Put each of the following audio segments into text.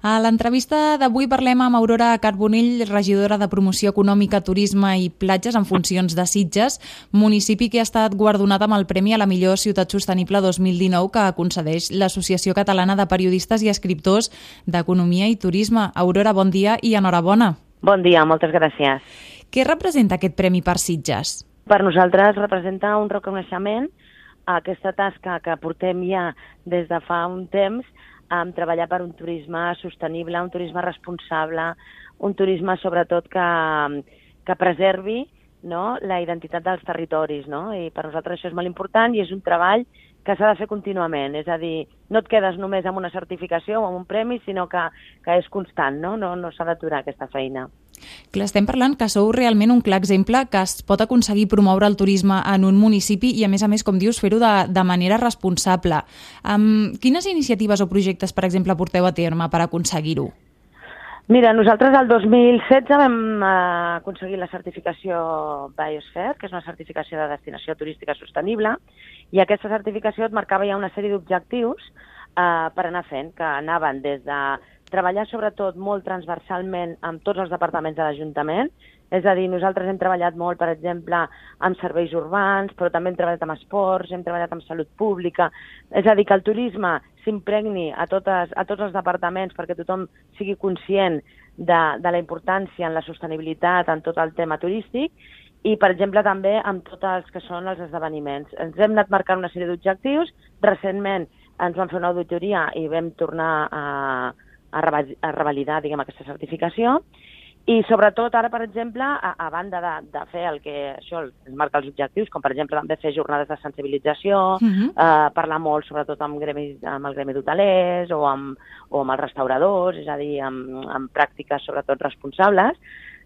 A l'entrevista d'avui parlem amb Aurora Carbonell, regidora de Promoció Econòmica, Turisme i Platges en funcions de Sitges, municipi que ha estat guardonat amb el Premi a la millor ciutat sostenible 2019 que concedeix l'Associació Catalana de Periodistes i Escriptors d'Economia i Turisme. Aurora, bon dia i enhorabona. Bon dia, moltes gràcies. Què representa aquest premi per Sitges? Per nosaltres representa un reconeixement a aquesta tasca que portem ja des de fa un temps um, treballar per un turisme sostenible, un turisme responsable, un turisme sobretot que, que preservi no, la identitat dels territoris. No? I per nosaltres això és molt important i és un treball que s'ha de fer contínuament, és a dir, no et quedes només amb una certificació o amb un premi, sinó que, que és constant, no, no, no s'ha d'aturar aquesta feina. Clar, estem parlant que sou realment un clar exemple que es pot aconseguir promoure el turisme en un municipi i, a més a més, com dius, fer-ho de, de manera responsable. Um, quines iniciatives o projectes, per exemple, porteu a terme per aconseguir-ho? Mira, nosaltres el 2016 vam uh, aconseguir la certificació Biosphere, que és una certificació de destinació turística sostenible, i aquesta certificació et marcava ja una sèrie d'objectius uh, per anar fent, que anaven des de treballar sobretot molt transversalment amb tots els departaments de l'Ajuntament, és a dir, nosaltres hem treballat molt, per exemple, amb serveis urbans, però també hem treballat amb esports, hem treballat amb salut pública, és a dir, que el turisme s'impregni a, totes, a tots els departaments perquè tothom sigui conscient de, de la importància en la sostenibilitat en tot el tema turístic i, per exemple, també amb tots els que són els esdeveniments. Ens hem anat marcant una sèrie d'objectius. Recentment ens van fer una auditoria i vam tornar a, a, a revalidar diguem, aquesta certificació i sobretot ara, per exemple, a, a banda de, de fer el que això ens marca els objectius, com per exemple també fer jornades de sensibilització, uh -huh. eh, parlar molt sobretot amb, gremi, amb el gremi d'hotelers o, amb, o amb els restauradors, és a dir, amb, amb pràctiques sobretot responsables,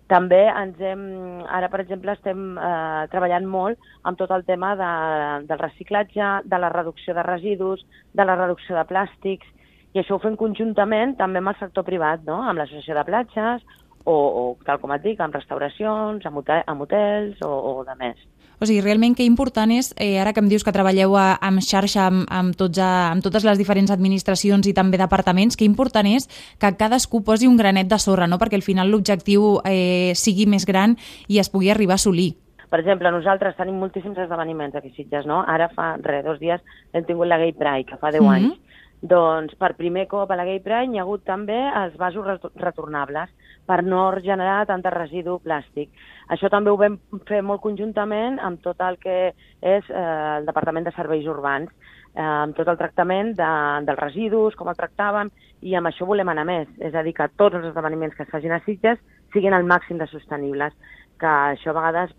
també ens hem, ara per exemple estem eh, treballant molt amb tot el tema de, del reciclatge, de la reducció de residus, de la reducció de plàstics, i això ho fem conjuntament també amb el sector privat, no? amb l'associació de platges o, o, tal com et dic, amb restauracions, amb, hotel, amb hotels o, o de més. O sigui, realment que important és, eh, ara que em dius que treballeu a, amb xarxa amb, amb, tots a, amb totes les diferents administracions i també departaments, que important és que cadascú posi un granet de sorra, no? perquè al final l'objectiu eh, sigui més gran i es pugui arribar a assolir. Per exemple, nosaltres tenim moltíssims esdeveniments aquí a Sitges, no? Ara fa, res, dos dies hem tingut la Gay Pride, que fa 10 mm -hmm. anys doncs per primer cop a la Gay Pride hi ha hagut també els vasos retornables per no generar tant de residu plàstic. Això també ho vam fer molt conjuntament amb tot el que és eh, el Departament de Serveis Urbans, eh, amb tot el tractament de, dels residus, com el tractàvem, i amb això volem anar més. És a dir, que tots els esdeveniments que es facin a Sitges siguin al màxim de sostenibles que això a vegades,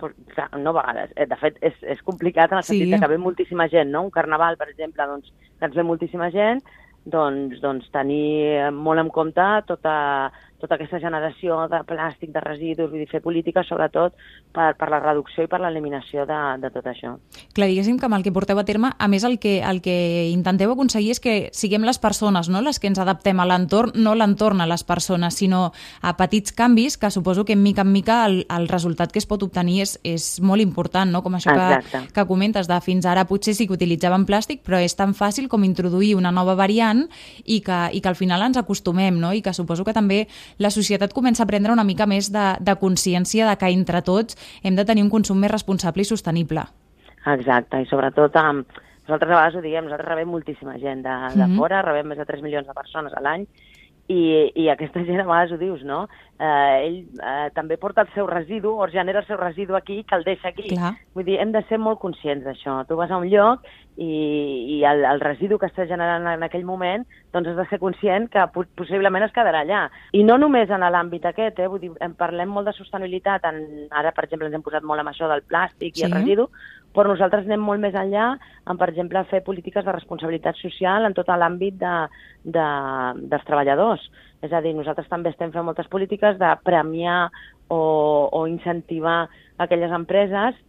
no a vegades, eh, de fet és, és complicat en el sentit sí. que ve moltíssima gent, no? Un carnaval, per exemple, doncs, que ens ve moltíssima gent, doncs, doncs tenir molt en compte tota, tota aquesta generació de plàstic, de residus, vull dir, fer polítiques sobretot per, per la reducció i per l'eliminació de, de tot això. Clar, diguéssim que amb el que porteu a terme, a més el que, el que intenteu aconseguir és que siguem les persones no? les que ens adaptem a l'entorn, no l'entorn a les persones, sinó a petits canvis que suposo que mica en mica el, el resultat que es pot obtenir és, és molt important, no? com això que, que comentes de fins ara potser sí que utilitzaven plàstic, però és tan fàcil com introduir una nova variant i que, i que al final ens acostumem, no? i que suposo que també la societat comença a prendre una mica més de, de consciència de que entre tots hem de tenir un consum més responsable i sostenible. Exacte, i sobretot amb... Nosaltres a vegades ho diem, nosaltres rebem moltíssima gent de, de mm -hmm. fora, rebem més de 3 milions de persones a l'any, i, i aquesta gent a vegades ho dius, no? Eh, ell eh, també porta el seu residu o genera el seu residu aquí que el deixa aquí. Clar. Vull dir, hem de ser molt conscients d'això. Tu vas a un lloc i, i el, el residu que està generant en aquell moment, doncs has de ser conscient que possiblement es quedarà allà. I no només en l'àmbit aquest, eh? Vull dir, en parlem molt de sostenibilitat, en, ara, per exemple, ens hem posat molt amb això del plàstic sí. i el residu, però nosaltres anem molt més enllà en, per exemple, fer polítiques de responsabilitat social en tot l'àmbit de, de, dels treballadors. És a dir, nosaltres també estem fent moltes polítiques de premiar o, o incentivar aquelles empreses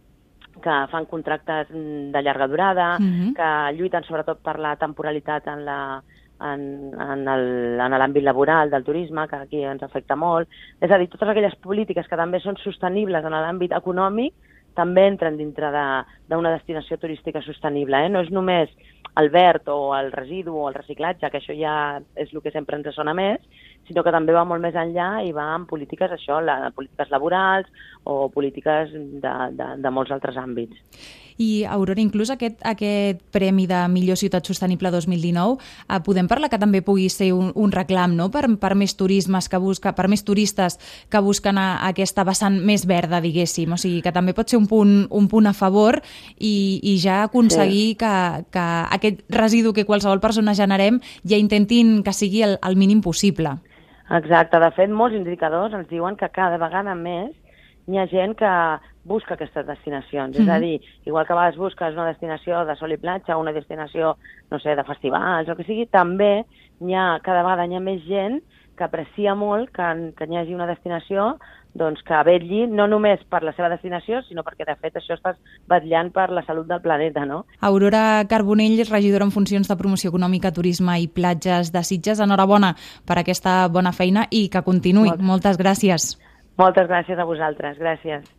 que fan contractes de llarga durada, mhm. -huh. que lluiten sobretot per la temporalitat en la, en, en l'àmbit laboral del turisme, que aquí ens afecta molt. És a dir, totes aquelles polítiques que també són sostenibles en l'àmbit econòmic també entren dintre d'una de, destinació turística sostenible. Eh? No és només el verd o el residu o el reciclatge, que això ja és el que sempre ens sona més, sinó que també va molt més enllà i va en polítiques, això, la, polítiques laborals o polítiques de, de, de molts altres àmbits. I, Aurora, inclús aquest, aquest Premi de Millor Ciutat Sostenible 2019, eh, podem parlar que també pugui ser un, un reclam no? per, per més turismes que busca, per més turistes que busquen a, a aquesta vessant més verda, diguéssim. O sigui, que també pot ser un punt, un punt a favor i, i ja aconseguir sí. que, que aquest residu que qualsevol persona generem ja intentin que sigui el, el mínim possible. Exacte. De fet, molts indicadors ens diuen que cada vegada més hi ha gent que busca aquestes destinacions. Mm -hmm. És a dir, igual que a vegades busques una destinació de sol i platja, una destinació, no sé, de festivals o que sigui, també hi ha, cada vegada hi ha més gent que aprecia molt que, que hi hagi una destinació doncs, que vetlli no només per la seva destinació, sinó perquè, de fet, això estàs vetllant per la salut del planeta, no? Aurora Carbonell, regidora en funcions de promoció econòmica, turisme i platges de Sitges. Enhorabona per aquesta bona feina i que continuï. Moltes, Moltes gràcies. Moltes gràcies a vosaltres. Gràcies.